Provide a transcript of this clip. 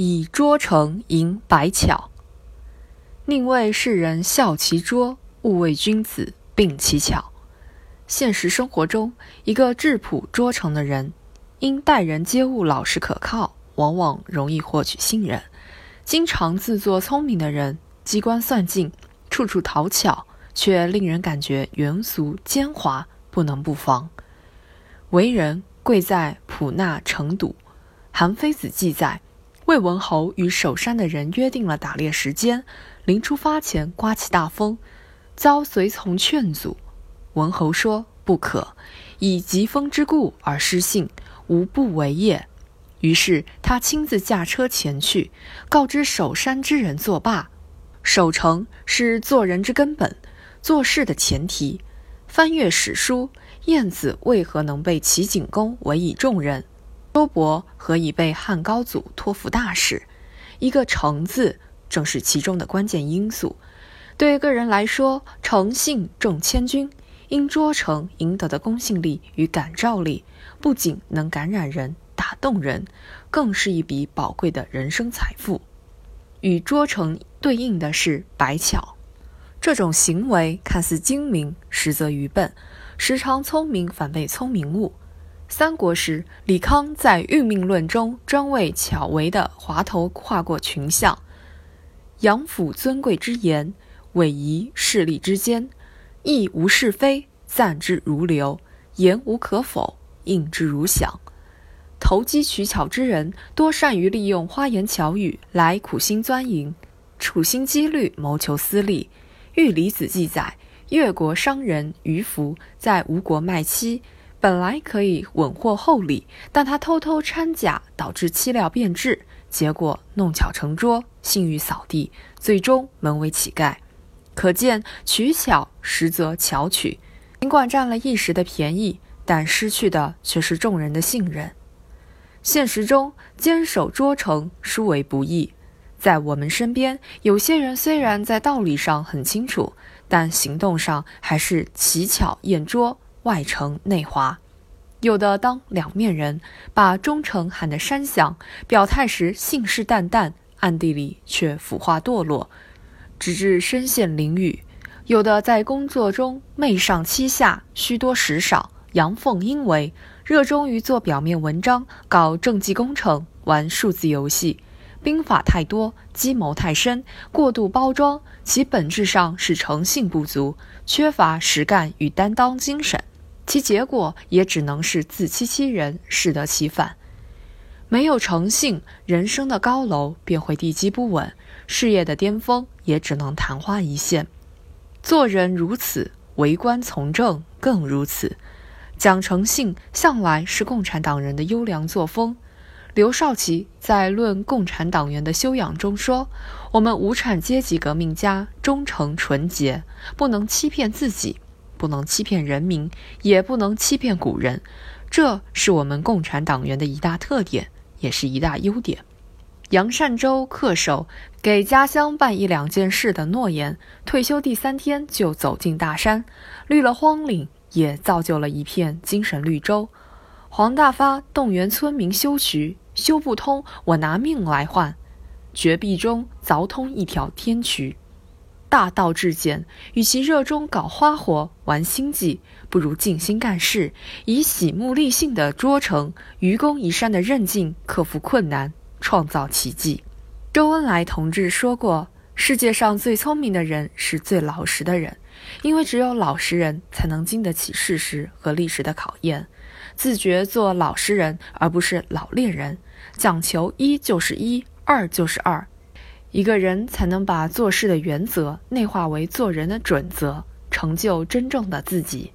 以拙成赢百巧。宁为世人笑其拙，勿为君子病其巧。现实生活中，一个质朴拙诚的人，因待人接物老实可靠，往往容易获取信任；经常自作聪明的人，机关算尽，处处讨巧，却令人感觉庸俗奸猾，不能不防。为人贵在朴纳诚笃。韩非子记载，魏文侯与守山的人约定了打猎时间，临出发前刮起大风，遭随从劝阻。文侯说：“不可，以疾风之故而失信，无不为也。”于是他亲自驾车前去，告知守山之人作罢。守城是做人之根本，做事的前提。翻阅史书，晏子为何能被齐景公委以重任？周勃何以被汉高祖托付大事？一个“诚”字，正是其中的关键因素。对个人来说，诚信重千钧。因拙诚赢得的公信力与感召力，不仅能感染人、打动人，更是一笔宝贵的人生财富。与拙诚对应的是白巧，这种行为看似精明，实则愚笨，时常聪明反被聪明误。三国时，李康在《运命论》中专为巧为的滑头画过群像：杨府尊贵之言，委夷势利之间。亦无是非，赞之如流；言无可否，应之如响。投机取巧之人，多善于利用花言巧语来苦心钻营，处心积虑谋求私利。《玉离子》记载，越国商人于福在吴国卖妻，本来可以稳获厚礼，但他偷偷掺假，导致漆料变质，结果弄巧成拙，信誉扫地，最终沦为乞丐。可见取巧实则巧取，尽管占了一时的便宜，但失去的却是众人的信任。现实中坚守拙诚殊为不易，在我们身边，有些人虽然在道理上很清楚，但行动上还是奇巧艳拙，外城内华。有的当两面人，把忠诚喊得山响，表态时信誓旦旦，暗地里却腐化堕落。直至身陷囹圄，有的在工作中媚上欺下，虚多实少，阳奉阴违，热衷于做表面文章，搞政绩工程，玩数字游戏，兵法太多，计谋太深，过度包装，其本质上是诚信不足，缺乏实干与担当精神，其结果也只能是自欺欺人，适得其反。没有诚信，人生的高楼便会地基不稳，事业的巅峰也只能昙花一现。做人如此，为官从政更如此。讲诚信向来是共产党人的优良作风。刘少奇在《论共产党员的修养》中说：“我们无产阶级革命家忠诚纯洁，不能欺骗自己，不能欺骗人民，也不能欺骗古人。这是我们共产党员的一大特点。”也是一大优点。杨善洲恪守给家乡办一两件事的诺言，退休第三天就走进大山，绿了荒岭，也造就了一片精神绿洲。黄大发动员村民修渠，修不通，我拿命来换。绝壁中凿通一条天渠。大道至简，与其热衷搞花活、玩心计，不如静心干事，以喜目立信的拙成、愚公移山的韧劲克服困难，创造奇迹。周恩来同志说过：“世界上最聪明的人是最老实的人，因为只有老实人才能经得起事实和历史的考验。自觉做老实人，而不是老练人，讲求一就是一，二就是二。”一个人才能把做事的原则内化为做人的准则，成就真正的自己。